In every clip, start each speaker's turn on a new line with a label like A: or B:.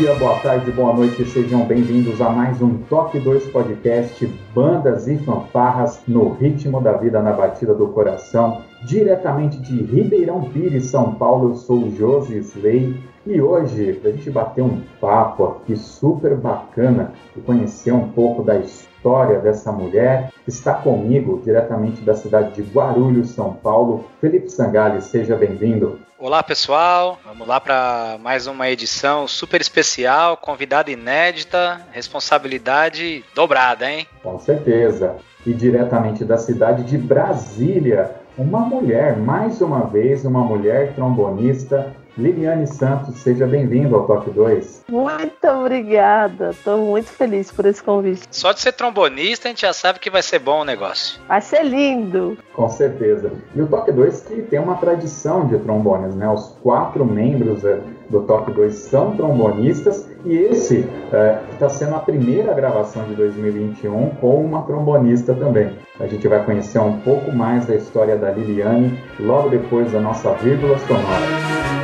A: Dia, boa tarde, boa noite, sejam bem-vindos a mais um Toque 2 Podcast Bandas e Fanfarras no ritmo da vida na batida do coração, diretamente de Ribeirão Pires, São Paulo. Eu sou o Josi Slay e hoje a gente bater um papo aqui super bacana e conhecer um pouco da história dessa mulher. Está comigo diretamente da cidade de Guarulhos, São Paulo, Felipe Sangali, seja bem-vindo.
B: Olá pessoal, vamos lá para mais uma edição super especial, convidada inédita, responsabilidade dobrada, hein?
A: Com certeza. E diretamente da cidade de Brasília, uma mulher, mais uma vez, uma mulher trombonista, Liliane Santos, seja bem-vindo ao Toque 2.
C: Muito obrigada, estou muito feliz por esse convite.
B: Só de ser trombonista a gente já sabe que vai ser bom o negócio.
C: Vai ser lindo.
A: Com certeza. E o Toque 2 que tem uma tradição de trombones, né? Os quatro membros eh, do Toque 2 são trombonistas e esse está sendo a primeira gravação de 2021 com uma trombonista também. A gente vai conhecer um pouco mais da história da Liliane logo depois da nossa vírgula sonora.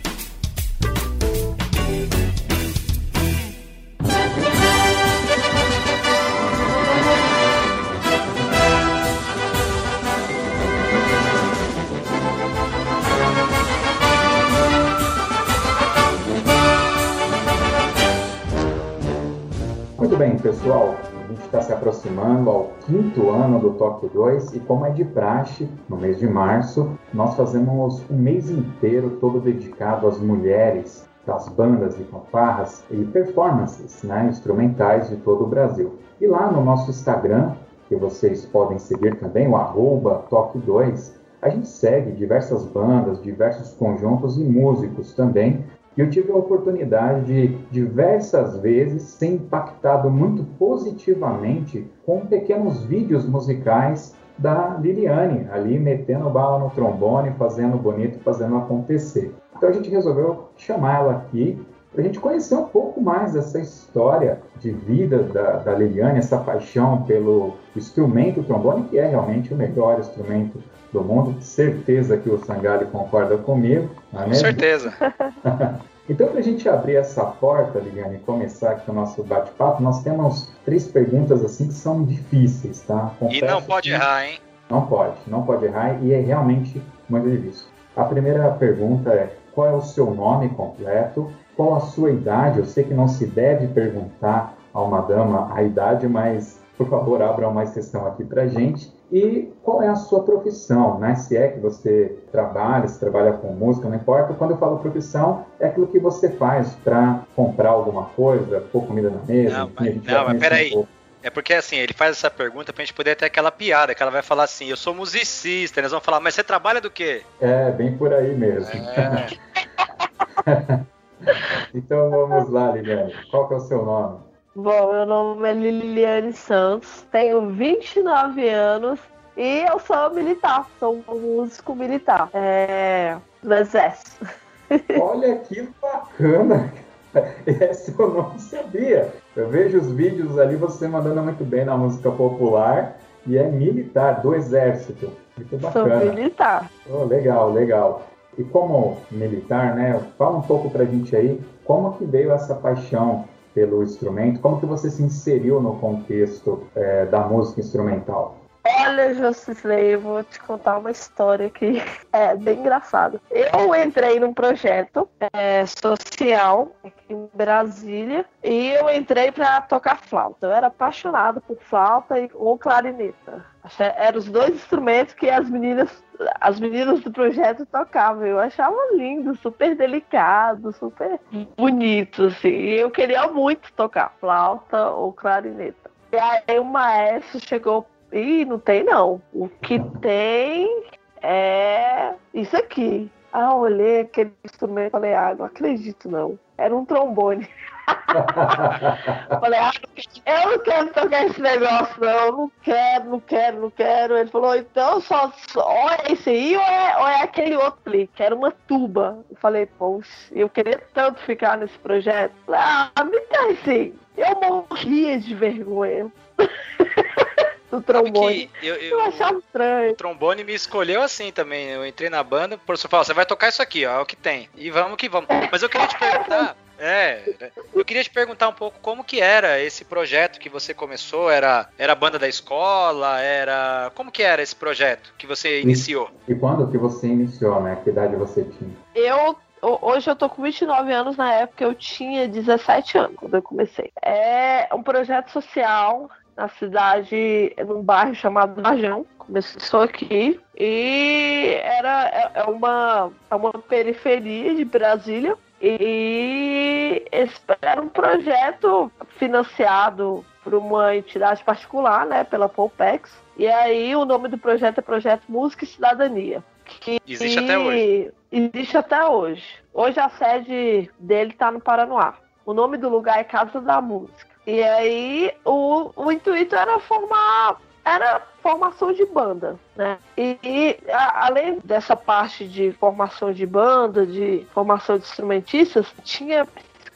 A: pessoal, a gente está se aproximando ao quinto ano do Toque 2 e como é de praxe, no mês de março, nós fazemos um mês inteiro todo dedicado às mulheres das bandas e fanfarras e performances né, instrumentais de todo o Brasil. E lá no nosso Instagram, que vocês podem seguir também, o arroba Toque 2, a gente segue diversas bandas, diversos conjuntos e músicos também, eu tive a oportunidade de diversas vezes ser impactado muito positivamente com pequenos vídeos musicais da Liliane, ali metendo bala no trombone, fazendo bonito, fazendo acontecer. Então a gente resolveu chamar ela aqui para a gente conhecer um pouco mais dessa história de vida da, da Liliane, essa paixão pelo instrumento trombone, que é realmente o melhor instrumento do mundo. Certeza que o Sangali concorda comigo.
B: É Com certeza.
A: então, para a gente abrir essa porta, Liliane, e começar aqui o nosso bate-papo, nós temos três perguntas assim que são difíceis, tá?
B: Confesso e não pode que... errar, hein?
A: Não pode, não pode errar e é realmente muito difícil. A primeira pergunta é: qual é o seu nome completo? Qual a sua idade? Eu sei que não se deve perguntar a uma dama a idade, mas por favor, abra uma exceção aqui para gente. E qual é a sua profissão, né? Se é que você trabalha, se trabalha com música, não importa. Quando eu falo profissão, é aquilo que você faz para comprar alguma coisa, pôr comida na mesa.
B: Não, enfim, mas, não, mas peraí. Um é porque assim, ele faz essa pergunta pra gente poder ter aquela piada, que ela vai falar assim, eu sou musicista, eles vão falar, mas você trabalha do quê?
A: É, bem por aí mesmo. É. então vamos lá, Liliane. Qual que é o seu nome?
C: Bom, meu nome é Liliane Santos, tenho 29 anos e eu sou militar, sou um músico militar é, do Exército.
A: Olha que bacana! Esse eu não sabia. Eu vejo os vídeos ali, você mandando muito bem na música popular e é militar, do exército. Muito bacana.
C: Sou militar.
A: Oh, legal, legal. E como militar, né? Fala um pouco pra gente aí, como que veio essa paixão pelo instrumento? Como que você se inseriu no contexto é, da música instrumental?
C: Olha, Jocilei, eu vou te contar uma história que é bem engraçada. Eu entrei num projeto é, social aqui em Brasília e eu entrei para tocar flauta. Eu era apaixonada por flauta e ou clarineta. Eram os dois instrumentos que as meninas, as meninas do projeto tocavam. Eu achava lindo, super delicado, super bonito, assim. E eu queria muito tocar flauta ou clarineta. E aí o maestro chegou Ih, não tem não. O que tem é isso aqui. Ah, olhei aquele instrumento e falei, ah, não acredito não. Era um trombone. falei, ah, eu não quero tocar esse negócio, não. Não quero, não quero, não quero. Ele falou, então só, só ou é esse aí ou é, ou é aquele outro ali, que era uma tuba. Eu falei, poxa, eu queria tanto ficar nesse projeto. Ah, me dá esse. Eu morria de vergonha. do trombone. Eu, eu, eu, achava estranho.
B: O trombone me escolheu assim também. Eu entrei na banda, o professor falou: você vai tocar isso aqui, ó, é o que tem. E vamos que vamos. Mas eu queria te perguntar. É, eu queria te perguntar um pouco como que era esse projeto que você começou, era, era a banda da escola, era... Como que era esse projeto que você iniciou?
A: E, e quando que você iniciou, né? Que idade você tinha?
C: Eu Hoje eu tô com 29 anos, na época eu tinha 17 anos quando eu comecei. É um projeto social na cidade, num bairro chamado Varjão. Começou aqui e era é, é uma, é uma periferia de Brasília. E esse era um projeto financiado por uma entidade particular, né, pela Polpex. E aí o nome do projeto é Projeto Música e Cidadania.
B: Que existe até hoje.
C: Existe até hoje. Hoje a sede dele está no Paranoá. O nome do lugar é Casa da Música. E aí o, o intuito era formar era formação de banda, né? E, e a, além dessa parte de formação de banda, de formação de instrumentistas, tinha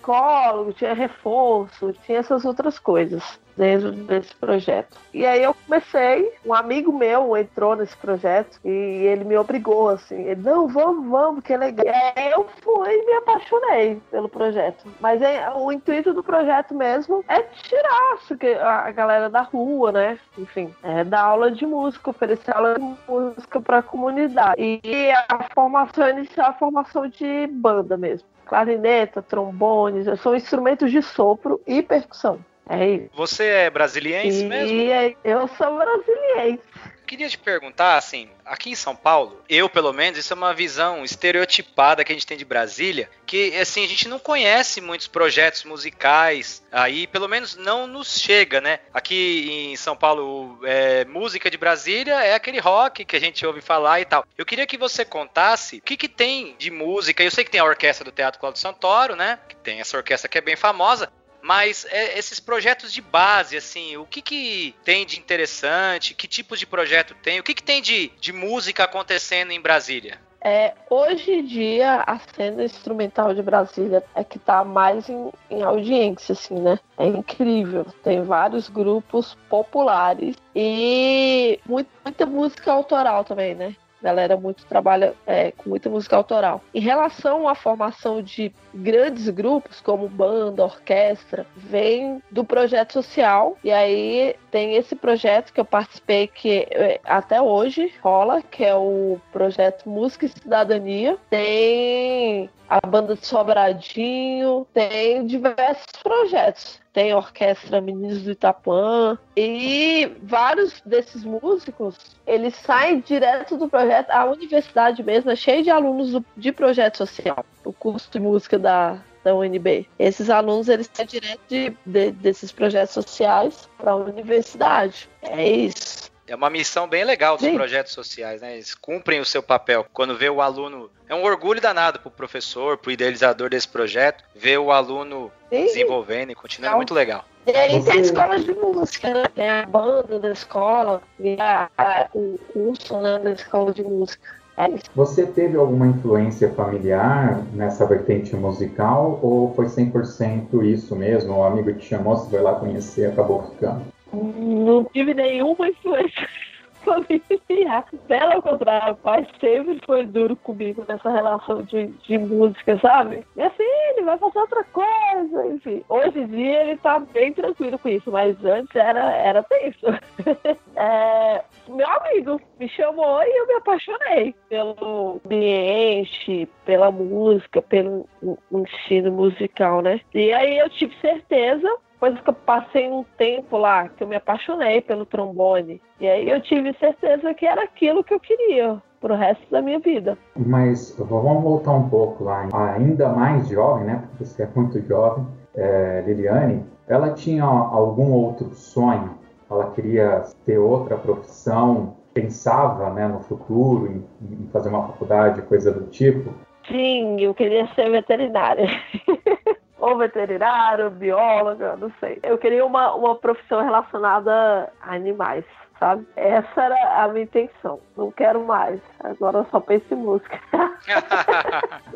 C: psicólogo, tinha reforço, tinha essas outras coisas dentro desse projeto. E aí eu comecei, um amigo meu entrou nesse projeto e ele me obrigou assim, ele, não, vamos, vamos, que é legal. E eu fui e me apaixonei pelo projeto. Mas é, o intuito do projeto mesmo é tirar a galera da rua, né? Enfim, é dar aula de música, oferecer aula de música para a comunidade. E a formação inicial, a formação de banda mesmo clarineta, trombones, são instrumentos de sopro e percussão. É isso.
B: Você é brasiliense e mesmo?
C: Eu sou brasiliense.
B: Queria te perguntar, assim, aqui em São Paulo, eu pelo menos, isso é uma visão estereotipada que a gente tem de Brasília, que assim, a gente não conhece muitos projetos musicais aí, pelo menos não nos chega, né? Aqui em São Paulo, é, música de Brasília é aquele rock que a gente ouve falar e tal. Eu queria que você contasse o que, que tem de música. Eu sei que tem a orquestra do Teatro Cláudio Santoro, né? Que tem essa orquestra que é bem famosa, mas é, esses projetos de base, assim, o que, que tem de interessante? Que tipos de projeto tem? O que, que tem de, de música acontecendo em Brasília?
C: É, hoje em dia, a cena instrumental de Brasília é que está mais em, em, audiência, assim, né? É incrível. Tem vários grupos populares e muito, muita música autoral também, né? Galera muito trabalha é, com muita música autoral. Em relação à formação de grandes grupos, como banda, orquestra, vem do projeto social. E aí tem esse projeto que eu participei que é, até hoje rola, que é o projeto Música e Cidadania. Tem a banda de Sobradinho, tem diversos projetos. Tem Orquestra Meninos do Itapuã. E vários desses músicos, eles saem direto do projeto. A universidade mesmo é cheia de alunos do, de projeto social. O curso de música da, da UNB. Esses alunos, eles saem direto de, de, desses projetos sociais para a universidade. É isso.
B: É uma missão bem legal dos Sim. projetos sociais, né? Eles cumprem o seu papel. Quando vê o aluno. É um orgulho danado pro professor, pro idealizador desse projeto, ver o aluno Sim. desenvolvendo e continuando. É muito legal.
C: E aí tem a escola de música, né? Tem a banda da escola, e a, a, o curso né, da escola de música. É isso.
A: Você teve alguma influência familiar nessa vertente musical ou foi 100% isso mesmo? O amigo te chamou, você foi lá conhecer e acabou ficando?
C: Não tive nenhuma influência familiar. Pelo contrário, o pai sempre foi duro comigo nessa relação de, de música, sabe? Minha filha, vai fazer outra coisa, enfim. Hoje em dia ele tá bem tranquilo com isso, mas antes era, era tenso. é, meu amigo me chamou e eu me apaixonei pelo ambiente, pela música, pelo ensino musical, né? E aí eu tive certeza depois que eu passei um tempo lá, que eu me apaixonei pelo trombone. E aí eu tive certeza que era aquilo que eu queria pro resto da minha vida.
A: Mas vamos voltar um pouco lá, ainda mais jovem, né? Porque você é muito jovem, é, Liliane. Ela tinha algum outro sonho? Ela queria ter outra profissão? Pensava, né, no futuro em, em fazer uma faculdade, coisa do tipo?
C: Sim, eu queria ser veterinária. ou veterinário, bióloga, não sei. Eu queria uma, uma profissão relacionada a animais, sabe? Essa era a minha intenção. Não quero mais. Agora eu só penso em música.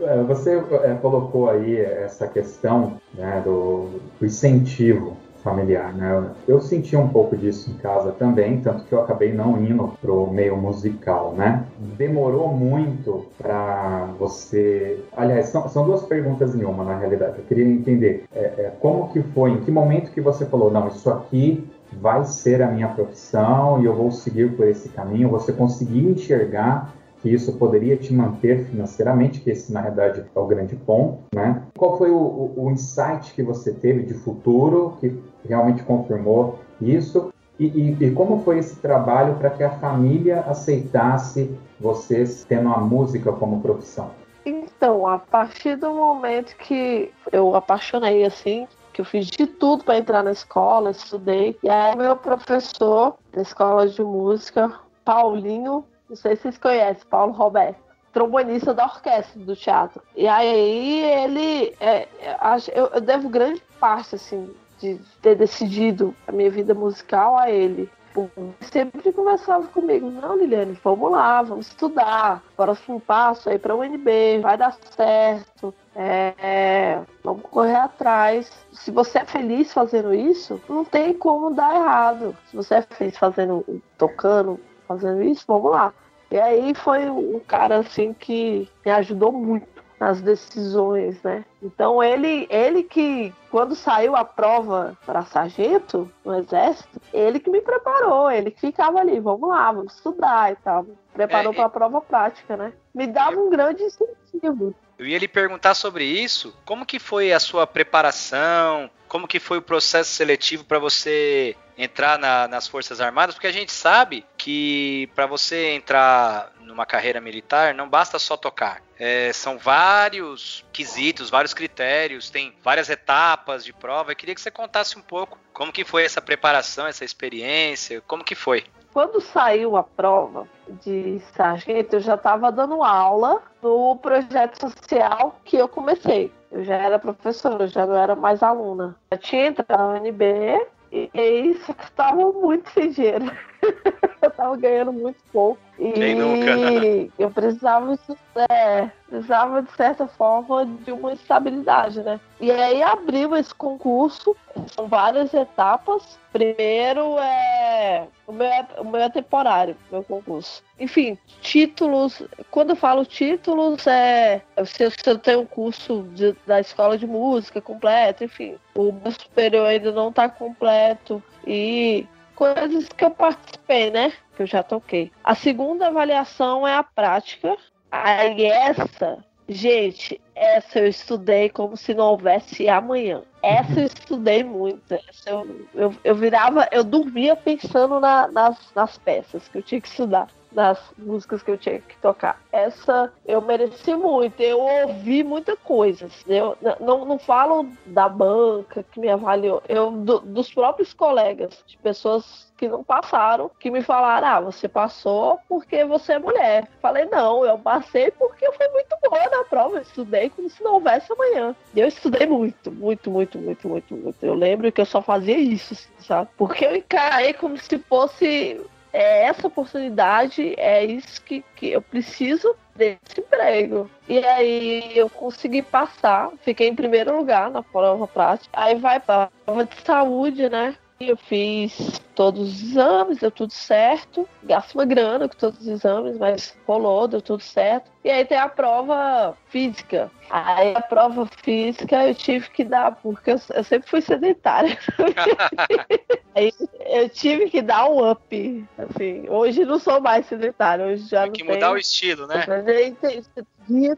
A: É, você é, colocou aí essa questão né, do, do incentivo familiar, né? Eu senti um pouco disso em casa também, tanto que eu acabei não indo pro meio musical, né? Demorou muito para você. Aliás, são, são, duas perguntas em uma, na realidade. Eu queria entender é, é, como que foi, em que momento que você falou, não, isso aqui vai ser a minha profissão e eu vou seguir por esse caminho. Você conseguiu enxergar que isso poderia te manter financeiramente, que esse na verdade é o grande ponto, né? Qual foi o, o, o insight que você teve de futuro que realmente confirmou isso? E, e, e como foi esse trabalho para que a família aceitasse vocês tendo a música como profissão?
C: Então, a partir do momento que eu apaixonei assim, que eu fiz de tudo para entrar na escola, estudei, e aí meu professor da escola de música, Paulinho não sei se vocês conhecem, Paulo Roberto, trombonista da orquestra do teatro. E aí ele, é, eu, eu devo grande parte, assim, de ter decidido a minha vida musical a ele. Sempre conversava comigo, não, Liliane, vamos lá, vamos estudar. Próximo passo aí para o UNB, vai dar certo. É, vamos correr atrás. Se você é feliz fazendo isso, não tem como dar errado. Se você é feliz fazendo, tocando, fazendo isso, vamos lá. E aí foi um cara assim que me ajudou muito nas decisões, né? Então ele, ele que quando saiu a prova para sargento no exército, ele que me preparou, ele que ficava ali, vamos lá, vamos estudar e tal, preparou é, para a prova prática, né? Me dava um grande incentivo.
B: Eu ia lhe perguntar sobre isso, como que foi a sua preparação, como que foi o processo seletivo para você entrar na, nas Forças Armadas, porque a gente sabe que para você entrar numa carreira militar não basta só tocar. É, são vários quesitos, vários critérios, tem várias etapas de prova. Eu queria que você contasse um pouco como que foi essa preparação, essa experiência, como que foi.
C: Quando saiu a prova de sargento, eu já estava dando aula no projeto social que eu comecei. Eu já era professora, já não era mais aluna. Eu tinha entrado na UNB e isso estava muito sem dinheiro. eu estava ganhando muito pouco. E
B: Quem nunca?
C: eu precisava, é, precisava, de certa forma, de uma estabilidade, né? E aí abriu esse concurso, são várias etapas. Primeiro é. O meu é, o meu é temporário, meu concurso. Enfim, títulos. Quando eu falo títulos, é. Se, se eu tenho um curso de, da escola de música completo, enfim. O meu superior ainda não está completo. E coisas que eu participei, né? Que eu já toquei. A segunda avaliação é a prática. Aí essa, gente, essa eu estudei como se não houvesse amanhã. Essa eu estudei muito. Essa eu, eu, eu virava, eu dormia pensando na, nas, nas peças que eu tinha que estudar das músicas que eu tinha que tocar. Essa eu mereci muito, eu ouvi muita coisa. Eu não, não falo da banca que me avaliou, eu do, dos próprios colegas, de pessoas que não passaram, que me falaram: ah, você passou porque você é mulher. Falei, não, eu passei porque eu fui muito boa na prova, eu estudei como se não houvesse amanhã. Eu estudei muito, muito, muito, muito, muito, muito. Eu lembro que eu só fazia isso, sabe? Porque eu encarei como se fosse é essa oportunidade, é isso que, que eu preciso desse emprego. E aí eu consegui passar, fiquei em primeiro lugar na prova prática. Aí vai para prova de saúde, né? Eu fiz todos os exames, deu tudo certo. Gasto uma grana com todos os exames, mas rolou, deu tudo certo. E aí tem a prova física. Aí a prova física eu tive que dar, porque eu, eu sempre fui sedentária. aí eu tive que dar um up. Assim, hoje não sou mais sedentária, hoje já
B: tem que mudar
C: tenho.
B: o estilo, né?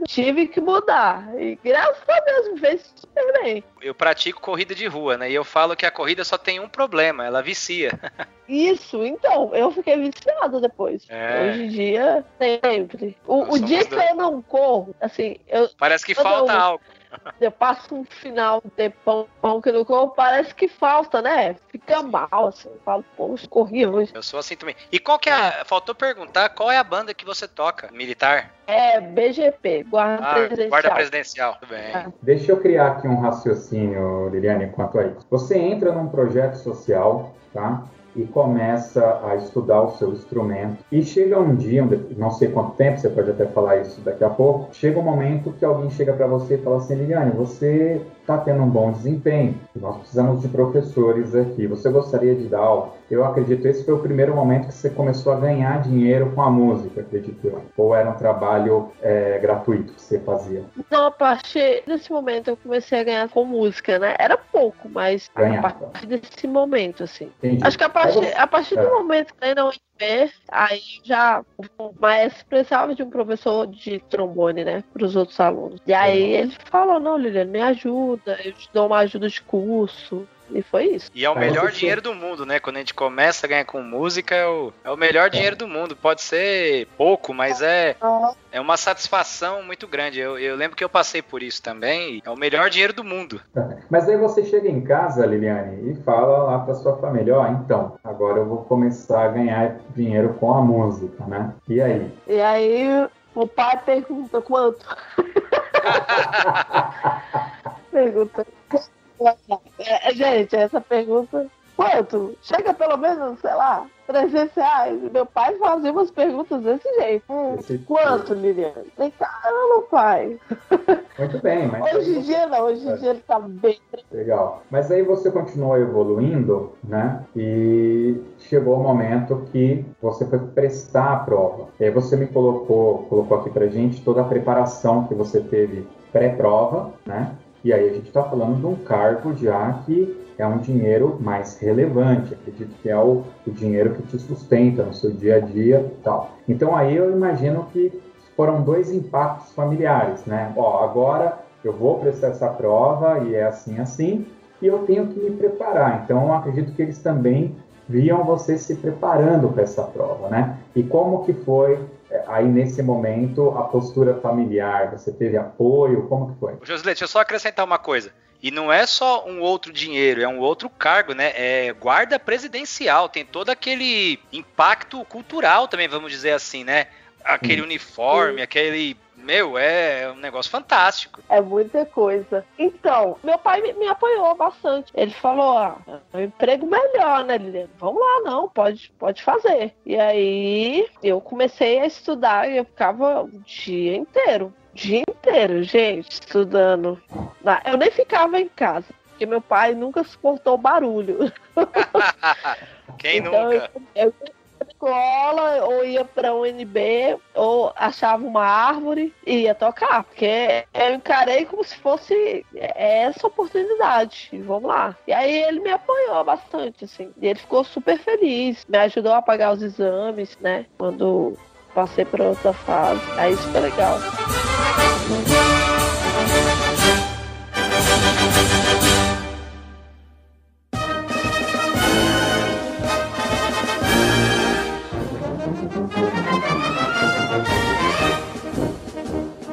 C: Tive que mudar. E graças a Deus me fez super bem.
B: Eu pratico corrida de rua, né? E eu falo que a corrida só tem um problema, ela vicia.
C: Isso, então, eu fiquei viciada depois.
B: É.
C: Hoje em dia, sempre. O, o dia que eu não corro, assim, eu,
B: Parece que falta
C: eu-
B: algo.
C: eu passo um final de pão, pão que não corro, parece que falta, né? Fica mal, assim. Eu falo, pô, eu corri hoje.
B: Eu sou assim também. E qual que é a... Faltou perguntar qual é a banda que você toca? Militar?
C: É BGP, Guarda
B: Ah,
C: Presidencial.
B: guarda presidencial. Tudo bem.
C: É.
A: Deixa eu criar aqui um raciocínio, Liliane, quanto a isso. Você entra num projeto social, tá? E começa a estudar o seu instrumento. E chega um dia, não sei quanto tempo, você pode até falar isso daqui a pouco. Chega um momento que alguém chega para você e fala assim: Liliane, você está tendo um bom desempenho. Nós precisamos de professores aqui. Você gostaria de dar aula? Eu acredito esse foi o primeiro momento que você começou a ganhar dinheiro com a música, acredito eu. Ou era um trabalho é, gratuito que você fazia?
C: Não, a partir desse momento eu comecei a ganhar com música, né? Era pouco, mas a partir desse momento, assim.
A: Entendi.
C: Acho que a partir,
A: você-
C: a partir
A: É.
C: do momento que ainda não ver, aí já o maestro precisava de um professor de trombone, né? Para os outros alunos. E aí ele falou, não, Liliane, me ajuda, eu te dou uma ajuda de curso. E foi isso.
B: E é o melhor
A: você-
B: dinheiro do mundo, né? Quando a gente começa a ganhar com música, é o, é o melhor dinheiro do mundo. Pode ser pouco, mas é, é uma satisfação muito grande. Eu, eu lembro que eu passei por isso também. e É o melhor dinheiro do mundo.
A: Mas aí você chega em casa, Liliane, e fala lá para sua família, ó, então, agora eu vou começar a ganhar dinheiro com a música, né? E aí?
C: E aí o pai pergunta quanto? pergunta. É, gente, essa pergunta. Quanto? Chega pelo menos, sei lá, 300 reais. Meu pai fazia umas perguntas desse jeito. Hum, Quanto, Liliane? Falei, caramba, pai.
A: Muito bem, mas
C: Hoje em dia não, hoje em dia ele tá bem.
A: Legal. Mas aí você continuou evoluindo, né? E chegou o momento que você foi prestar a prova. E aí você me colocou, colocou aqui pra gente toda a preparação que você teve pré-prova, né? E aí a gente está falando de um cargo já que é um dinheiro mais relevante. Acredito que é o, o dinheiro que te sustenta no seu dia a dia e tal. Então aí eu imagino que foram dois impactos familiares, né? Ó, agora eu vou prestar essa prova e é assim, assim, e eu tenho que me preparar. Então, acredito que eles também viam você se preparando para essa prova, né? E como que foi é, aí nesse momento a postura familiar? Você teve apoio? Como que foi?
B: Josilete, deixa eu só acrescentar uma coisa. E não é só um outro dinheiro, é um outro cargo, né? É guarda presidencial, tem todo aquele impacto cultural também, vamos dizer assim, né? Aquele uniforme, aquele. Meu, é um negócio fantástico.
C: É muita coisa. Então, meu pai me, me apoiou bastante. Ele falou: ah, é um emprego melhor, né, Liliane? Vamos lá, não, pode, pode fazer. E aí eu comecei a estudar e eu ficava o dia inteiro. O Dia inteiro, gente, estudando. Na- Eu nem ficava em casa, porque meu pai nunca suportou barulho.
B: Quem
C: então,
B: nunca?
C: Eu, eu ia pra escola, ou ia pra UNB, ou achava uma árvore e ia tocar. Porque eu encarei como se fosse essa oportunidade. Vamos lá. E aí ele me apoiou bastante, assim. E ele ficou super feliz. Me ajudou a pagar os exames, né? Quando passei para outra fase. Aí isso foi legal.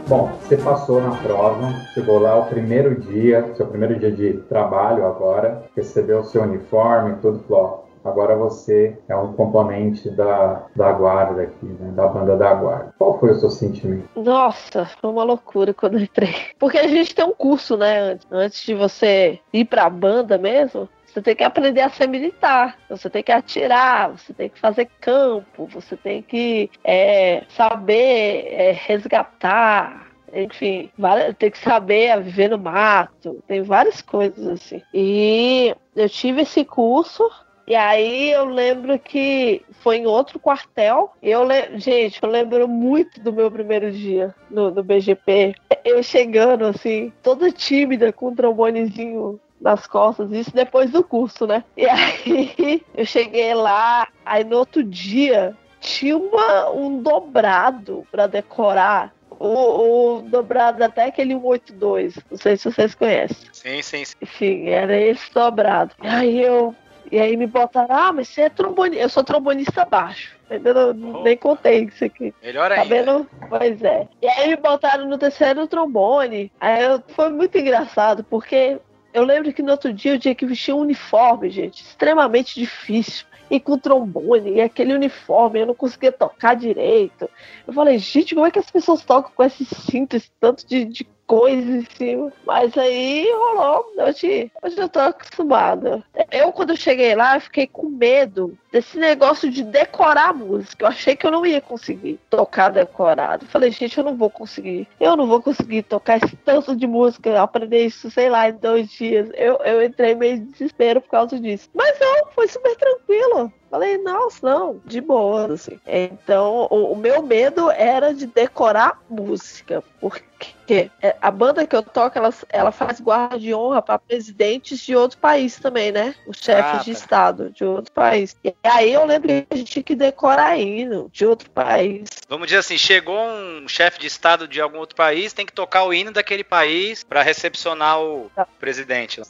A: Bom, você passou na prova, chegou lá o primeiro dia, seu primeiro dia de trabalho agora, recebeu o seu uniforme, tudo, falou, agora você é um componente da, da guarda aqui, né, da banda da guarda. Qual foi o seu sentimento?
C: Nossa, foi uma loucura quando eu entrei. Porque a gente tem um curso, né? Antes, de você ir pra banda mesmo, você tem que aprender a ser militar, você tem que atirar, você tem que fazer campo, você tem que é, saber é, resgatar, enfim, tem que saber viver no mato, tem várias coisas assim. E eu tive esse curso e aí eu lembro que foi em outro quartel. Eu le... Gente, eu lembro muito do meu primeiro dia no, no BGP. Eu chegando, assim, toda tímida, com um trombonezinho nas costas, isso depois do curso, né? E aí eu cheguei lá, aí no outro dia tinha uma, um dobrado para decorar. O, o, dobrado até aquele 182, não sei se vocês conhecem.
B: Sim, sim, sim.
C: Enfim, era esse dobrado. Aí eu e aí me botaram, ah, mas você é trombonista. Eu sou trombonista baixo. Entendeu? Oh. Nem contei isso aqui.
B: Melhor
C: tá
B: ainda.
C: Vendo? Pois é. E aí me botaram no terceiro trombone. Aí eu... foi muito engraçado, porque eu lembro que no outro dia eu tinha que vestir um uniforme, gente. Extremamente difícil. E com trombone, e aquele uniforme, eu não conseguia tocar direito. Eu falei, gente, como é que as pessoas tocam com esse cinto, esse tanto de, de coisa em cima. Mas aí rolou. Hoje, hoje eu tô acostumada. Eu, quando cheguei lá, fiquei com medo desse negócio de decorar a música. Eu achei que eu não ia conseguir tocar decorado. falei, gente, eu não vou conseguir. Eu não vou conseguir tocar esse tanto de música, aprender isso, sei lá, em dois dias. Eu, eu entrei meio em desespero por causa disso. Mas não, foi super tranquilo. Falei, nossa, não, de boa, assim. Então, o, o, meu medo era de decorar música, porque a banda que eu toco, ela, ela faz guarda de honra para presidentes de outro país também, né? Os chefes ah, de estado de outro país. E aí eu lembro que a gente tinha que decorar hino de outro país.
B: Vamos dizer assim, chegou um chefe de estado de algum outro país, tem que tocar o hino daquele país para recepcionar o tá. presidente.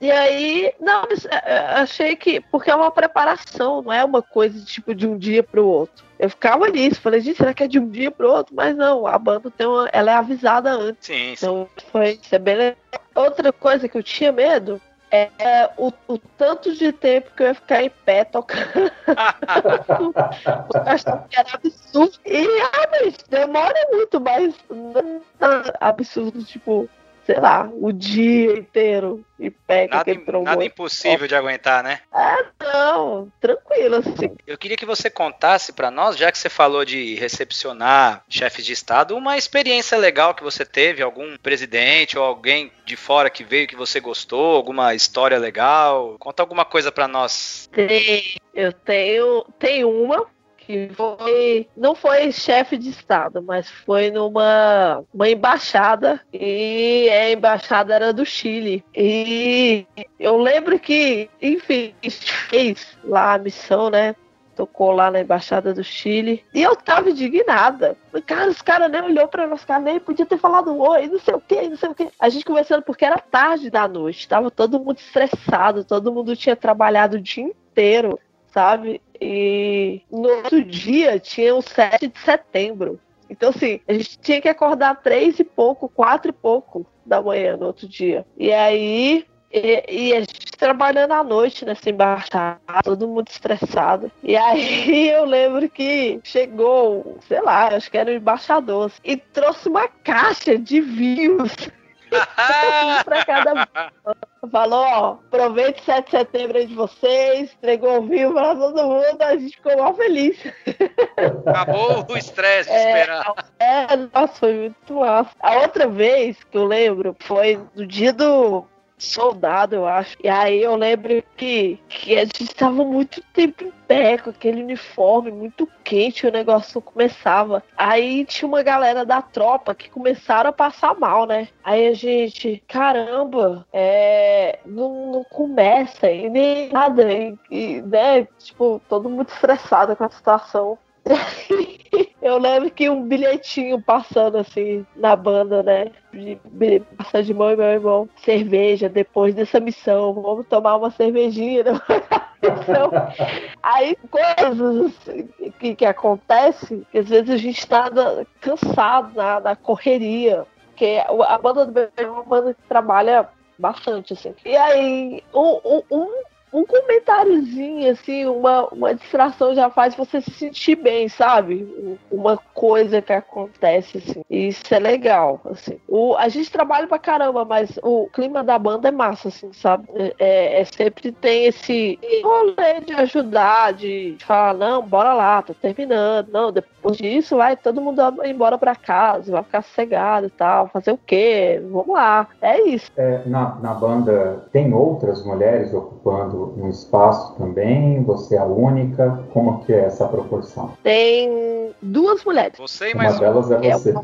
C: E aí, não, é, é, achei que, porque é uma preparação não, é uma coisa tipo de um dia para o outro. Eu ficava nisso, falei, gente, será que é de um dia para o outro? Mas não, a banda tem uma, ela é avisada antes.
B: Sim,
C: sim. Então foi isso é bem legal. Outra coisa que eu tinha medo é o, o, tanto de tempo que eu ia ficar em pé tocando. era absurdo. E, ah, mas demora muito, mas não absurdo, tipo, sei lá, o dia inteiro e pega
B: nada, aquele Nada impossível de aguentar, né?
C: Ah, não, tranquilo, assim.
B: Eu queria que você contasse para nós, já que você falou de recepcionar chefes de Estado, uma experiência legal que você teve, algum presidente ou alguém de fora que veio que você gostou, alguma história legal. Conta alguma coisa para nós.
C: Tem, eu tenho, tem uma que foi não foi chefe de estado, mas foi numa uma embaixada e a embaixada era do Chile. E eu lembro que, enfim, fez lá a missão, né? tocou lá na embaixada do Chile. E eu tava indignada. Cara, os caras nem olhou pra nós, cara, nem podia ter falado oi, não sei o que, não sei o que. A gente conversando porque era tarde da noite, tava todo mundo estressado, todo mundo tinha trabalhado o dia inteiro sabe? E no outro dia tinha o 7 de setembro. Então, assim, a gente tinha que acordar três e pouco, quatro e pouco da manhã no outro dia. E aí, e, e, a gente trabalhando à noite nessa embaixada, todo mundo estressado. E aí eu lembro que chegou, sei lá, acho que era o embaixador, e trouxe uma caixa de vinhos. pra cada Falou, ó, aproveite 7 de setembro aí de vocês, entregou o vinho pra todo mundo, a gente ficou mal feliz.
B: Acabou o estresse de é, esperar.
C: É, nossa, foi muito massa. A outra vez que eu lembro foi no dia do soldado, eu acho. E aí eu lembro que, que a gente estava muito tempo em pé, com aquele uniforme muito quente, o negócio começava. Aí tinha uma galera da tropa que começaram a passar mal, né? Aí a gente, caramba, é, não, não começa e nem nada, e, e, né? Tipo, todo mundo estressado com a situação. Eu lembro que um bilhetinho passando assim na banda, né? De, de, passar de mão em meu irmão. Cerveja, depois dessa missão, vamos tomar uma cervejinha. Né? Então, aí coisas assim, que, que acontecem, que às vezes a gente tá cansado na, na correria. Porque a banda do meu irmão é uma banda que trabalha bastante, assim. E aí, um, um um comentáriozinho, assim, uma, uma distração já faz você se sentir bem, sabe? Uma coisa que acontece, assim. Isso é legal, assim. O, a gente trabalha pra caramba, mas o clima da banda é massa, assim, sabe? É, é, é sempre tem esse rolê de ajudar, de falar, não, bora lá, tô terminando. Não, depois disso vai todo mundo embora pra casa, vai ficar sossegado e tal, fazer o quê? Vamos lá. É isso.
A: É, na, na banda tem outras mulheres ocupando um espaço também? Você é a única? Como que é essa proporção?
C: Tem duas mulheres.
B: Você e mais
A: uma. delas é você.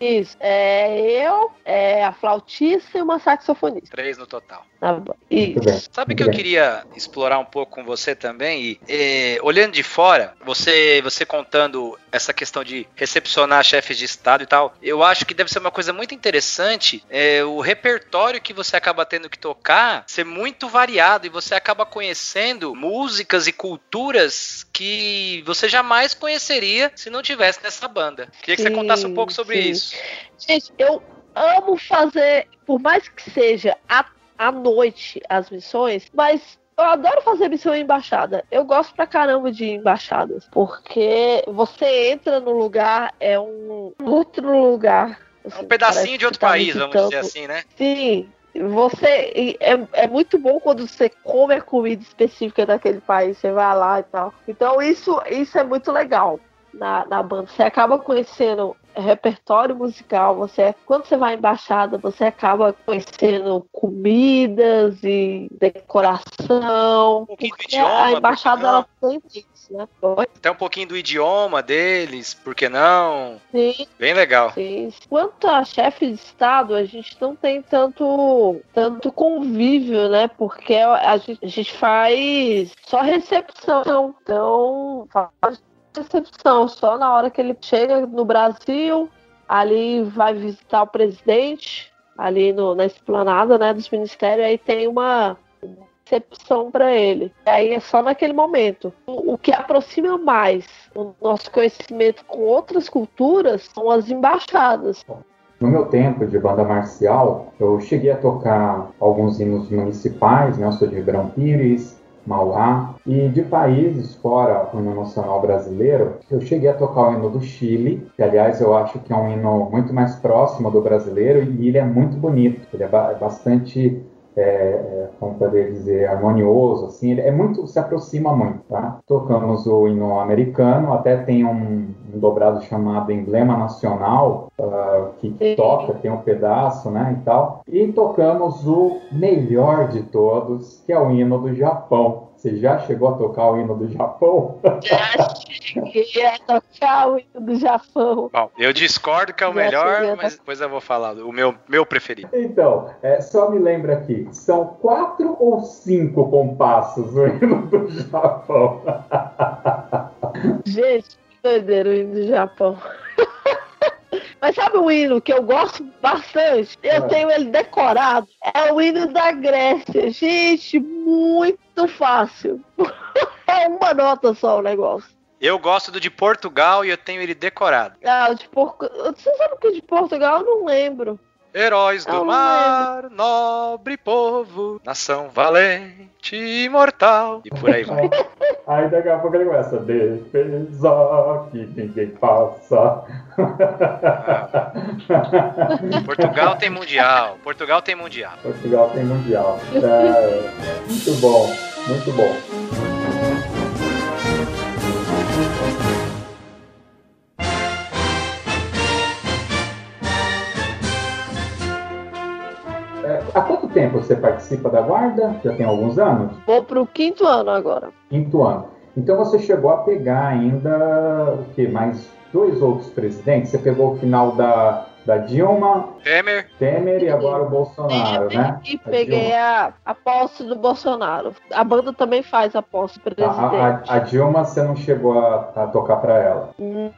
C: É isso. É eu, é a flautista e uma saxofonista.
B: Três no total.
C: Tá isso.
B: Sabe que eu queria explorar um pouco com você também? E, e, olhando de fora, você, você contando essa questão de recepcionar chefes de Estado e tal, eu acho que deve ser uma coisa muito interessante é, o repertório que você acaba tendo que tocar ser muito variado e você acaba conhecendo músicas e culturas que você jamais conheceria se não tivesse nessa banda. Queria que sim, você contasse um pouco sobre sim. isso.
C: Gente, eu amo fazer, por mais que seja à, à noite as missões, mas eu adoro fazer missão em embaixada. Eu gosto pra caramba de embaixadas. Porque você entra no lugar, é um outro lugar.
B: Assim, um pedacinho de outro tá país, vamos dizer assim, né?
C: Sim. Você é, é muito bom quando você come a comida específica daquele país, você vai lá e tal. Então isso, isso é muito legal na, na banda. Você acaba conhecendo repertório musical, você quando você vai em embaixada, você acaba conhecendo comidas e decoração.
B: Um pouquinho do idioma,
C: a embaixada ela tem isso, né?
B: Até um pouquinho do idioma deles, por que não?
C: Sim.
B: Bem legal.
C: Sim. Quanto a chefe de estado, a gente não tem tanto tanto convívio, né? Porque a gente, a gente faz só recepção. Então, faz recepção, só na hora que ele chega no Brasil, ali vai visitar o presidente, ali no, na esplanada né, dos ministérios, aí tem uma recepção para ele. Aí é só naquele momento. O, o, que aproxima mais o nosso conhecimento com outras culturas são as embaixadas.
A: No meu tempo de banda marcial, eu cheguei a tocar alguns hinos municipais, né? Eu sou de Ribeirão Pires, Mauá. E de países fora o hino nacional brasileiro, eu cheguei a tocar o hino do Chile, que aliás eu acho que é um hino muito mais próximo do brasileiro e ele é muito bonito, ele é, é bastante é, é, como poder dizer, harmonioso, assim, ele é muito, se aproxima muito, tá? Tocamos o hino americano, até tem um, um dobrado chamado Emblema Nacional, uh, que toca, tem um pedaço, né, e tal, e tocamos o melhor de todos, que é o hino do Japão, você já chegou a tocar o hino do Japão?
C: Já cheguei a tocar o hino do Japão.
B: Bom, eu discordo que é o já melhor, mas depois eu vou falar o meu, meu preferido.
A: Então, é, só me lembra aqui, são quatro ou cinco compassos o hino do Japão?
C: Gente, que doideira o hino do Japão. Mas sabe um hino que eu gosto bastante? Eu é. tenho ele decorado. É o hino da Grécia. Gente, muito fácil. é uma nota só o negócio.
B: Eu gosto do de Portugal e eu tenho ele decorado.
C: Ah, o de Portugal. Você sabe que de Portugal eu não lembro.
B: Heróis do mar, nobre povo, nação valente e imortal. E por aí vai.
A: aí daqui a pouco ele começa, defesa que ninguém passa.
B: Ah. Portugal tem mundial. Portugal tem mundial.
A: Portugal tem mundial. É, muito bom, muito bom. Tempo você participa da guarda? Já tem alguns anos?
C: Vou para o quinto ano agora.
A: Quinto ano. Então você chegou a pegar ainda o que? Mais dois outros presidentes? Você pegou o final da, da Dilma,
B: Temer,
A: Temer e agora o Bolsonaro,
C: Temer
A: né?
C: E peguei a, a, posse do Bolsonaro. A banda também faz a posse presidente.
A: A, a, a Dilma você não chegou a, a tocar para ela?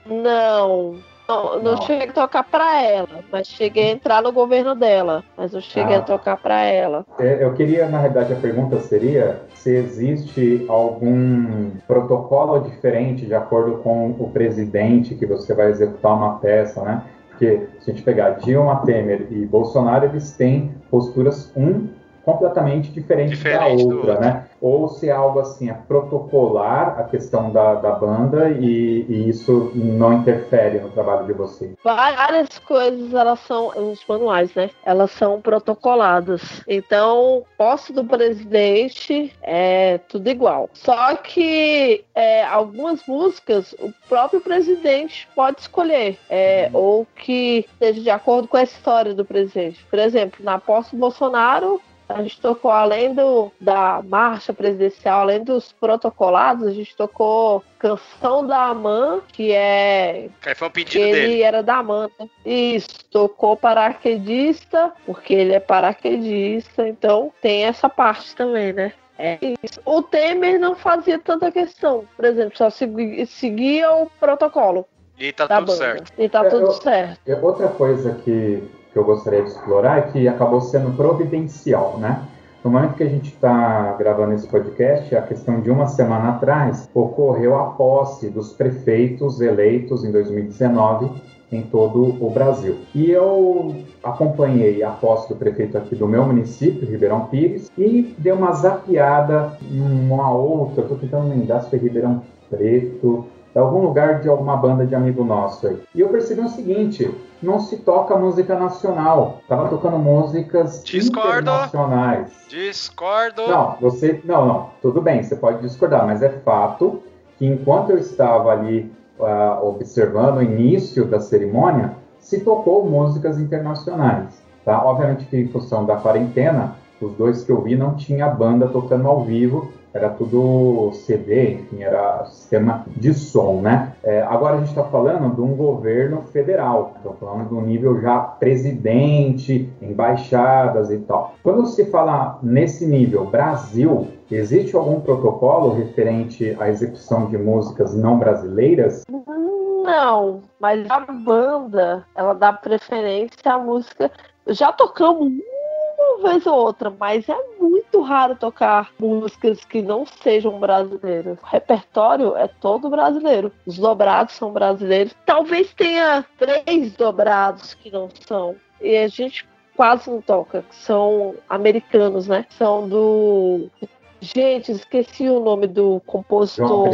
C: Não. Não, não, cheguei a tocar pra ela, mas cheguei a entrar no governo dela, mas não cheguei ah. a tocar pra ela.
A: É, eu queria, na realidade, a pergunta seria se existe algum protocolo diferente de acordo com o presidente que você vai executar uma peça, né? Porque se a gente pegar Dilma, Temer e Bolsonaro, eles têm posturas um completamente diferente, diferente da outra, né? Ou se é algo assim, é protocolar a questão da, da banda e, e isso não interfere no trabalho de vocês?
C: Várias coisas, elas são, os manuais, né? Elas são protocoladas. Então, posse do presidente é tudo igual. Só que é, algumas músicas o próprio presidente pode escolher, é, uhum. ou que esteja de acordo com a história do presidente. Por exemplo, na posse do Bolsonaro, a gente tocou além do, da marcha presidencial, além dos protocolados, a gente tocou Canção da Amã, que é.
B: Que foi um pedido
C: ele
B: dele.
C: era da Amã. Né? Isso, tocou paraquedista, porque ele é paraquedista, então tem essa parte também, né? É isso. O Temer não fazia tanta questão. Por exemplo, só seguia, seguia o protocolo.
B: E tá tudo
C: banda.
B: certo.
C: E tá
A: é,
C: tudo
A: eu,
C: certo.
A: Outra coisa que que eu gostaria de explorar é que acabou sendo providencial, né? No momento que a gente está gravando esse podcast, a questão de uma semana atrás, ocorreu a posse dos prefeitos eleitos em 2019 em todo o Brasil. E eu acompanhei a posse do prefeito aqui do meu município, Ribeirão Pires, e dei uma zapiada uma outra, estou tentando lembrar se foi Ribeirão Preto, algum lugar de alguma banda de amigo nosso aí. E eu percebi o seguinte, não se toca música nacional. Tava tocando músicas
B: Discordo.
A: internacionais.
B: Discordo.
A: Não, você. Não, não. Tudo bem, você pode discordar, mas é fato que enquanto eu estava ali uh, observando o início da cerimônia, se tocou músicas internacionais. Tá? Obviamente que em função da quarentena, os dois que eu vi não tinha banda tocando ao vivo, era tudo CD, enfim, era sistema de som, né? É, agora a gente está falando de um governo federal, estou falando do nível já presidente, embaixadas e tal. Quando se fala nesse nível Brasil, existe algum protocolo referente à execução de músicas não brasileiras?
C: Não, mas a banda, ela dá preferência à música. Já tocamos uma vez ou outra, mas é muito raro tocar músicas que não sejam brasileiras. O repertório é todo brasileiro. Os dobrados são brasileiros. Talvez tenha três dobrados que não são. E a gente quase não toca, que são americanos, né? São do Gente, esqueci o nome do compositor.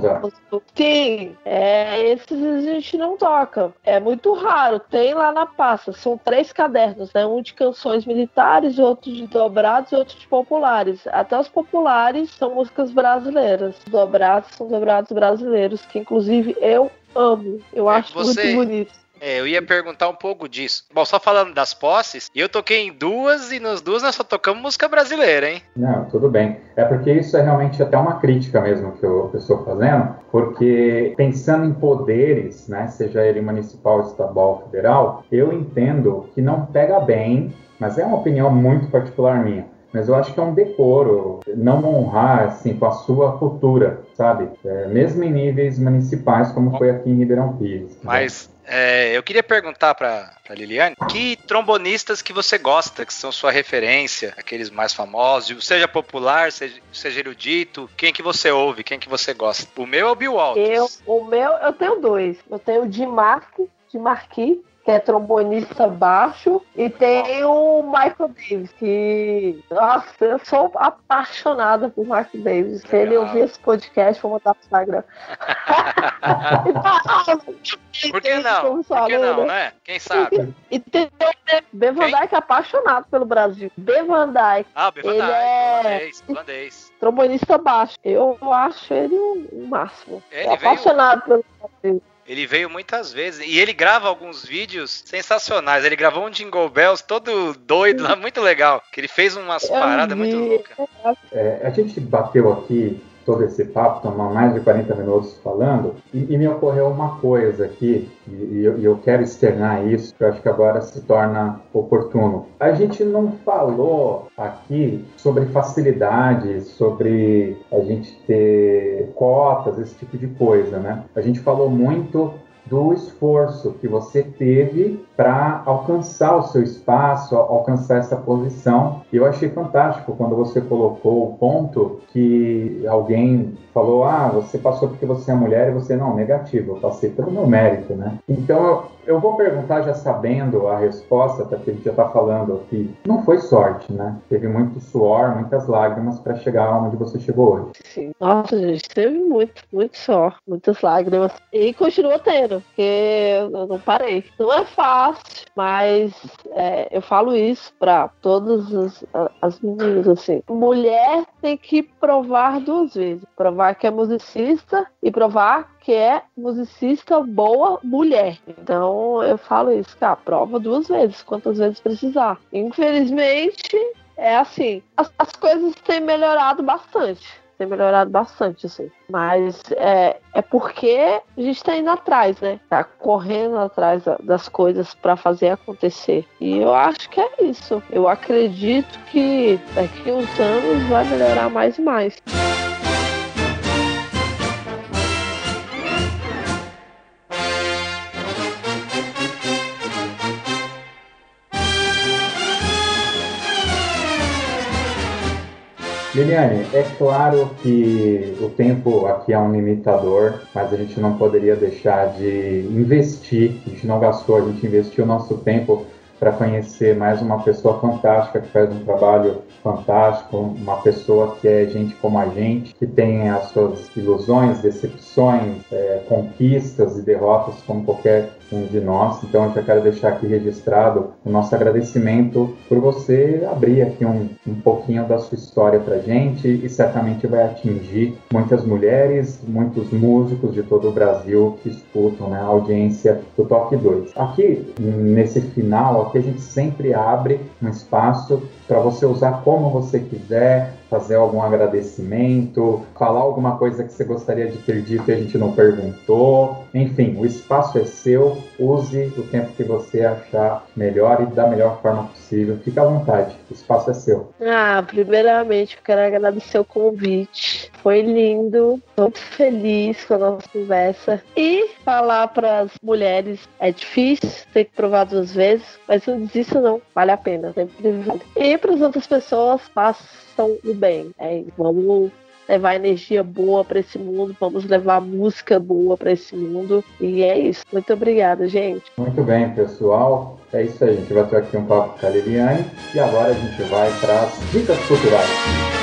C: compositor. Sim, é, esses a gente não toca. É muito raro. Tem lá na pasta. São três cadernos, né? Um de canções militares, outro de dobrados e outro de populares. Até os populares são músicas brasileiras. Os dobrados são dobrados brasileiros, que inclusive eu amo. Eu é, acho você... muito bonito.
B: É, eu ia perguntar um pouco disso. Bom, só falando das posses, eu toquei em duas e nas duas nós só tocamos música brasileira, hein?
A: Não, tudo bem. É porque isso é realmente até uma crítica mesmo que eu, estou fazendo, porque pensando em poderes, né, seja ele municipal, estadual, federal, eu entendo que não pega bem, mas é uma opinião muito particular minha mas eu acho que é um decoro não honrar assim com a sua cultura, sabe? É, mesmo em níveis municipais, como foi aqui em Ribeirão Pires.
B: Mas é, eu queria perguntar para Liliane que trombonistas que você gosta, que são sua referência, aqueles mais famosos, seja popular, seja, seja erudito, quem que você ouve, quem que você gosta? O meu é o Bill Walters.
C: Eu, o meu, eu tenho dois. Eu tenho o de Mark, de Marquis, que é trombonista baixo, e tem o Michael Davis, que. Nossa, eu sou apaixonada por Michael Davis. Se ele ouvir esse podcast, vou mandar pro Instagram.
B: por que não? Por que não, né? Quem sabe?
C: E tem o Bevan Dyke apaixonado pelo Brasil. Bevan Dyke.
B: Ah, Bevan Dyke, é... holandês,
C: Trombonista baixo. Eu acho ele o máximo. Ele apaixonado veio... pelo Brasil.
B: Ele veio muitas vezes e ele grava alguns vídeos sensacionais. Ele gravou um Jingle Bells todo doido lá, muito legal. Que ele fez umas paradas muito loucas.
A: É, a gente bateu aqui todo esse papo, tomar mais de 40 minutos falando, e, e me ocorreu uma coisa aqui, e, e, eu, e, eu, quero externar isso, que eu acho que agora se torna oportuno. A gente não falou aqui sobre facilidades, sobre a gente ter cotas, esse tipo de coisa, né? A gente falou muito do esforço que você teve para alcançar o seu espaço, alcançar essa posição. E eu achei fantástico quando você colocou o ponto que alguém falou: ah, você passou porque você é mulher e você não, negativo, eu passei pelo meu mérito, né? Então eu vou perguntar já sabendo a resposta, porque a gente já está falando aqui. Não foi sorte, né? Teve muito suor, muitas lágrimas para chegar onde você chegou hoje.
C: Sim. Nossa, gente, teve muito, muito suor, muitas lágrimas. E continua tendo, porque eu não parei. Não é fácil, mas é, eu falo isso para todas as, as meninas, assim. Mulher tem que provar duas vezes. Provar que é musicista e provar que é musicista boa mulher. Então eu falo isso, cara, prova duas vezes, quantas vezes precisar. Infelizmente, é assim, as, as coisas têm melhorado bastante. Tem melhorado bastante, assim. Mas é, é porque a gente tá indo atrás, né? Tá correndo atrás das coisas para fazer acontecer. E eu acho que é isso. Eu acredito que daqui uns anos vai melhorar mais e mais.
A: Liliane, é claro que o tempo aqui é um limitador, mas a gente não poderia deixar de investir. A gente não gastou, a gente investiu o nosso tempo para conhecer mais uma pessoa fantástica que faz um trabalho fantástico, uma pessoa que é gente como a gente, que tem as suas ilusões, decepções, é, conquistas e derrotas como qualquer um de nós. Então eu já quero deixar aqui registrado o nosso agradecimento por você abrir aqui um, um pouquinho da sua história para gente e certamente vai atingir muitas mulheres, muitos músicos de todo o Brasil que escutam né, a audiência do Toque 2. Aqui, nesse final, aqui a gente sempre abre um espaço para você usar como você quiser, fazer algum agradecimento, falar alguma coisa que você gostaria de ter dito e a gente não perguntou. Enfim, o espaço é seu, use o tempo que você achar melhor e da melhor forma possível. Fique à vontade, o espaço é seu.
C: Ah, primeiramente eu quero agradecer o convite. Foi lindo, muito feliz com a nossa conversa. E falar para as mulheres é difícil, tem que provar duas vezes, mas não desista não, vale a pena, sempre vale. E para as outras pessoas, façam o bem. É, vamos levar energia boa para esse mundo, vamos levar música boa para esse mundo. E é isso. Muito obrigada, gente.
A: Muito bem, pessoal. É isso aí. A gente vai ter aqui um papo com a Liliane e agora a gente vai para as dicas culturais.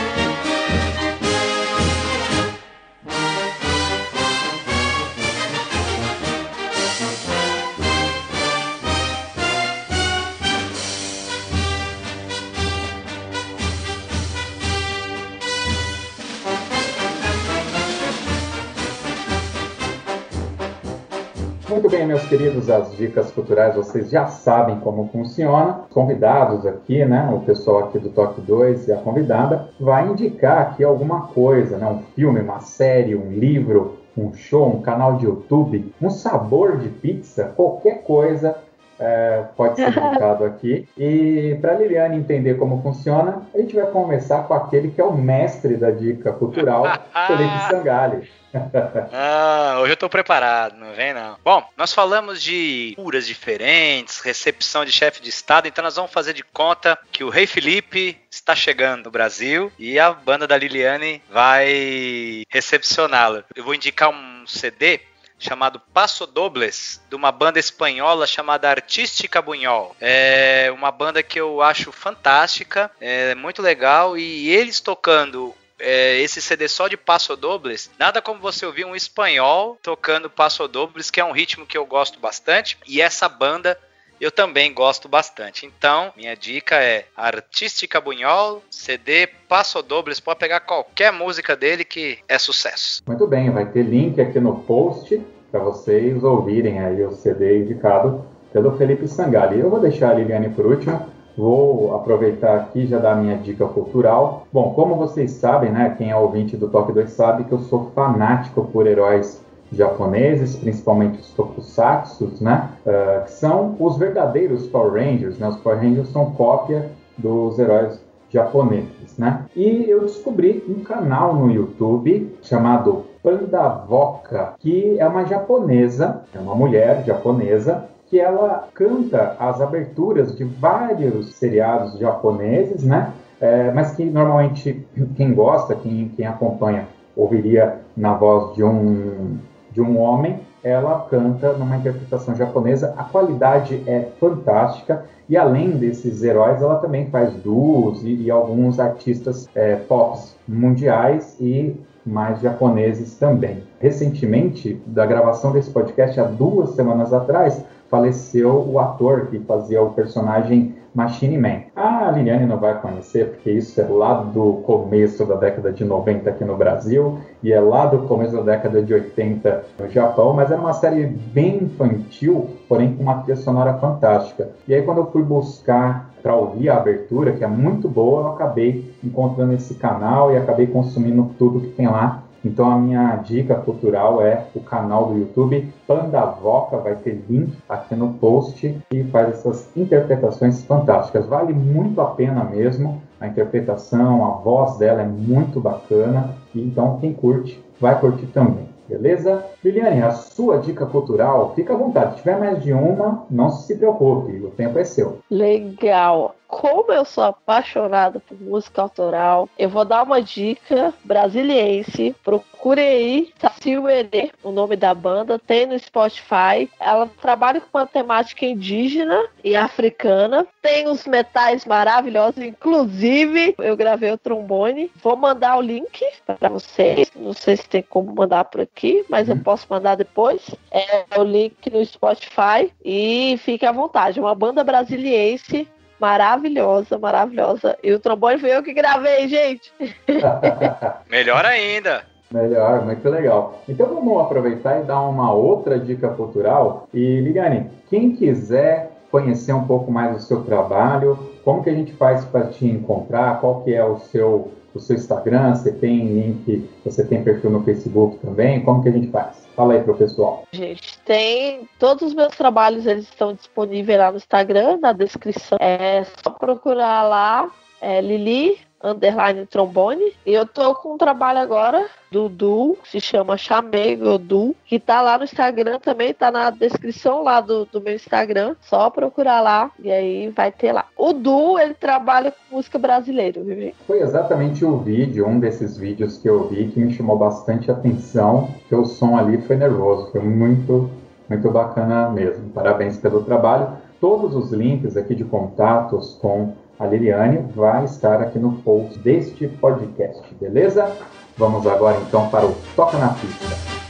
A: Meus queridos, as dicas culturais vocês já sabem como funciona. Convidados aqui, né? O pessoal aqui do Toque 2 e a convidada vai indicar aqui alguma coisa, né? Um filme, uma série, um livro, um show, um canal de YouTube, um sabor de pizza, qualquer coisa é, pode ser indicado aqui. E para Liliane entender como funciona, a gente vai conversar com aquele que é o mestre da dica cultural, Felipe Sangali
B: ah, hoje eu tô preparado, não vem não. Bom, nós falamos de curas diferentes, recepção de chefe de estado, então nós vamos fazer de conta que o rei Felipe está chegando no Brasil e a banda da Liliane vai recepcioná-lo. Eu vou indicar um CD chamado Passo Dobles, de uma banda espanhola chamada Artística Bunhol. É uma banda que eu acho fantástica, é muito legal e eles tocando é, esse CD só de Passo Dobles, nada como você ouvir um espanhol tocando Passo Dobles, que é um ritmo que eu gosto bastante, e essa banda eu também gosto bastante. Então, minha dica é Artística Bunhol, CD Passo Dobles, pode pegar qualquer música dele que é sucesso.
A: Muito bem, vai ter link aqui no post para vocês ouvirem aí o CD indicado pelo Felipe Sangali. Eu vou deixar a Liliane por último, Vou aproveitar aqui já dar a minha dica cultural. Bom, como vocês sabem, né, quem é ouvinte do Toque 2 sabe que eu sou fanático por heróis japoneses, principalmente os tokusatsu, né, uh, que são os verdadeiros Power Rangers. Né? Os Power Rangers são cópia dos heróis japoneses, né? E eu descobri um canal no YouTube chamado Pandavoka, que é uma japonesa, é uma mulher japonesa que ela canta as aberturas de vários seriados japoneses, né? É, mas que normalmente quem gosta, quem, quem acompanha, ouviria na voz de um, de um homem, ela canta numa interpretação japonesa. A qualidade é fantástica e além desses heróis, ela também faz duos e, e alguns artistas é, pop mundiais e mais japoneses também. Recentemente, da gravação desse podcast, há duas semanas atrás, faleceu o ator que fazia o personagem Machine Man. A Liliane não vai conhecer, porque isso é lá do começo da década de 90 aqui no Brasil e é lá do começo da década de 80 no Japão, mas era uma série bem infantil, porém com uma trilha sonora fantástica. E aí quando eu fui buscar para ouvir a abertura, que é muito boa, eu acabei encontrando esse canal e acabei consumindo tudo que tem lá então a minha dica cultural é o canal do YouTube Pandavoca, vai ter link aqui no post e faz essas interpretações fantásticas. Vale muito a pena mesmo a interpretação, a voz dela é muito bacana e então quem curte vai curtir também. Beleza? Liliane, a sua dica cultural, fica à vontade. Se tiver mais de uma, não se preocupe, o tempo é seu.
C: Legal como eu sou apaixonada por música autoral, eu vou dar uma dica brasiliense. Procure aí Saci Uerê, o nome da banda, tem no Spotify. Ela trabalha com uma temática indígena e africana. Tem os metais maravilhosos, inclusive eu gravei o trombone. Vou mandar o link para vocês. Não sei se tem como mandar por aqui, mas eu uhum. Posso mandar depois. É o link no Spotify e fique à vontade. Uma banda brasiliense maravilhosa, maravilhosa. E o trombone foi eu que gravei, gente.
B: Melhor ainda.
A: Melhor, muito legal. Então vamos aproveitar e dar uma outra dica cultural. E Liliane, quem quiser conhecer um pouco mais do seu trabalho, como que a gente faz para te encontrar? Qual que é o seu o seu Instagram? Você tem link? Você tem perfil no Facebook também? Como que a gente faz? Fala aí pro pessoal.
C: Gente, tem todos os meus trabalhos, eles estão disponíveis lá no Instagram, na descrição. É só procurar lá, é Lili underline trombone. E eu tô com um trabalho agora do Du, se chama Chamego Du, que tá lá no Instagram também, tá na descrição lá do, do meu Instagram. Só procurar lá e aí vai ter lá. O Du, ele trabalha com música brasileira, viu?
A: Foi exatamente o vídeo, um desses vídeos que eu vi que me chamou bastante atenção, que o som ali foi nervoso, foi muito, muito bacana mesmo. Parabéns pelo trabalho. Todos os links aqui de contatos com a Liliane vai estar aqui no post deste podcast, beleza? Vamos agora então para o Toca na Pista.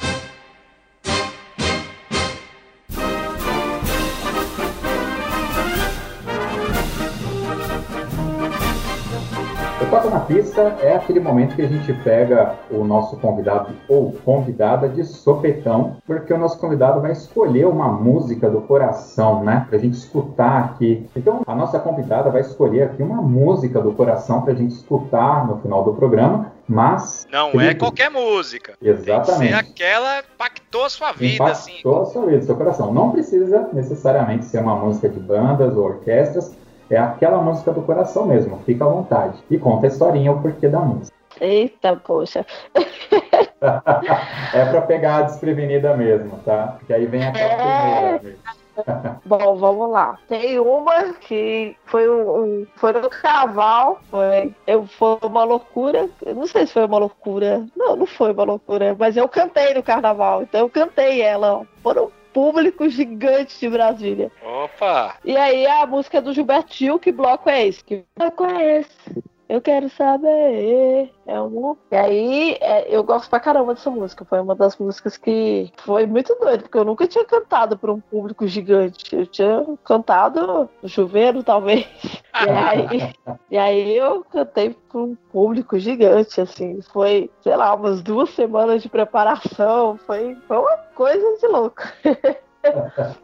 A: Na Pista é aquele momento que a gente pega o nosso convidado ou convidada de sopetão, porque o nosso convidado vai escolher uma música do coração, né? Pra gente escutar aqui. Então, a nossa convidada vai escolher aqui uma música do coração pra gente escutar no final do programa. Mas.
B: Não trigo. é qualquer música.
A: Exatamente.
B: Tem que aquela impactou a sua vida,
A: impactou
B: assim.
A: Impactou a sua vida, seu coração. Não precisa necessariamente ser uma música de bandas ou orquestras é aquela música do coração mesmo, fica à vontade. E conta a historinha, o porquê da música.
C: Eita, poxa.
A: é para pegar a desprevenida mesmo, tá? Que aí vem aquela é... primeira.
C: Bom, vamos lá. Tem uma que foi um, foi no carnaval, foi, eu, foi uma loucura. Eu não sei se foi uma loucura. Não, não foi uma loucura, mas eu cantei no carnaval. Então eu cantei ela. Foram público gigante de Brasília.
B: Opa!
C: E aí a música do Gilberto Gil, que bloco é esse? Que eu conheço. Eu quero saber. É um. E aí, é, eu gosto pra caramba dessa música. Foi uma das músicas que foi muito doido, porque eu nunca tinha cantado para um público gigante. Eu tinha cantado no chuveiro, talvez. E aí, e aí eu cantei para um público gigante, assim. Foi, sei lá, umas duas semanas de preparação. Foi, foi uma coisa de louco.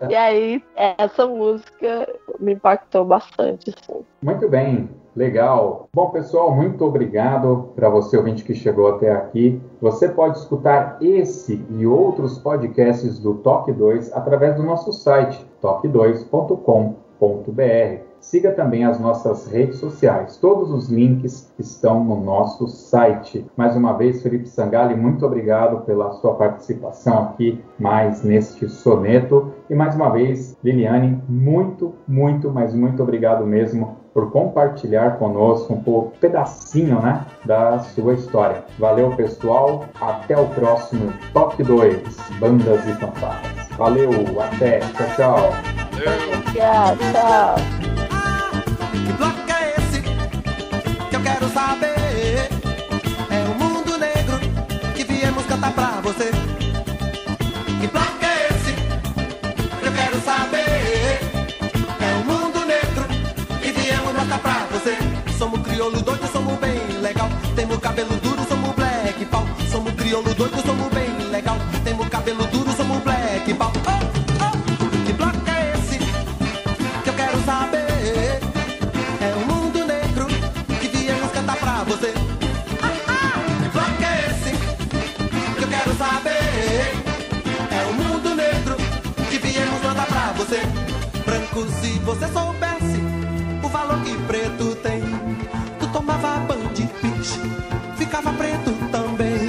C: e aí, essa música me impactou bastante, assim.
A: Muito bem. Legal. Bom, pessoal, muito obrigado para você, ouvinte, que chegou até aqui. Você pode escutar esse e outros podcasts do Toque 2 através do nosso site, toque2.com.br. siga também as nossas redes sociais. Todos os links estão no nosso site. Mais uma vez, Felipe Sangali, muito obrigado pela sua participação aqui mais neste soneto. E mais uma vez, Liliane, muito, muito, mas muito obrigado mesmo por compartilhar conosco um pedacinho né, da sua história. Valeu, pessoal. Até o próximo Top 2 Bandas e Fanfarras. Valeu, até. Tchau, tchau.
C: Tchau, tchau.
D: Que bloco é esse que eu quero saber? É o mundo negro que viemos cantar pra você. Que bloco é esse que eu quero saber? É o mundo negro que viemos mostrar pra você. Somos crioulo doido, somos bem legal. Temos cabelo duro, somos black pau. Somos crioulo doido, somos bem legal. Temos cabelo duro, somos black pau. Oh. Você. Branco, se você soubesse o valor que preto tem, tu tomava banho de piche, ficava preto também.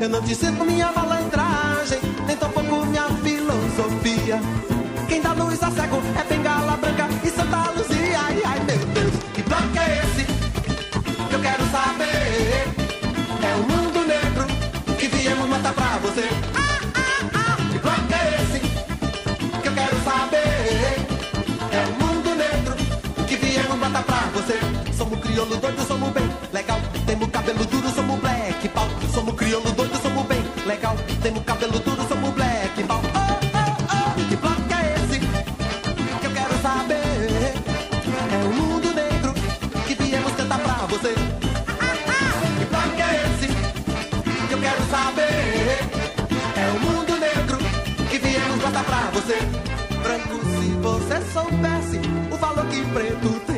D: Eu não te sinto minha malandragem, nem tampouco minha crioulo doido, somos bem legal. Temos cabelo duro, somos black pau. Somos crioulo doido, somos bem legal. Temos cabelo duro, somos black pau. Oh, oh, oh, que bloco é esse que eu quero saber? É o mundo negro que viemos cantar pra você. Que bloco é esse que eu quero saber? É o mundo negro que viemos cantar pra você. Branco, se você soubesse o valor que preto tem.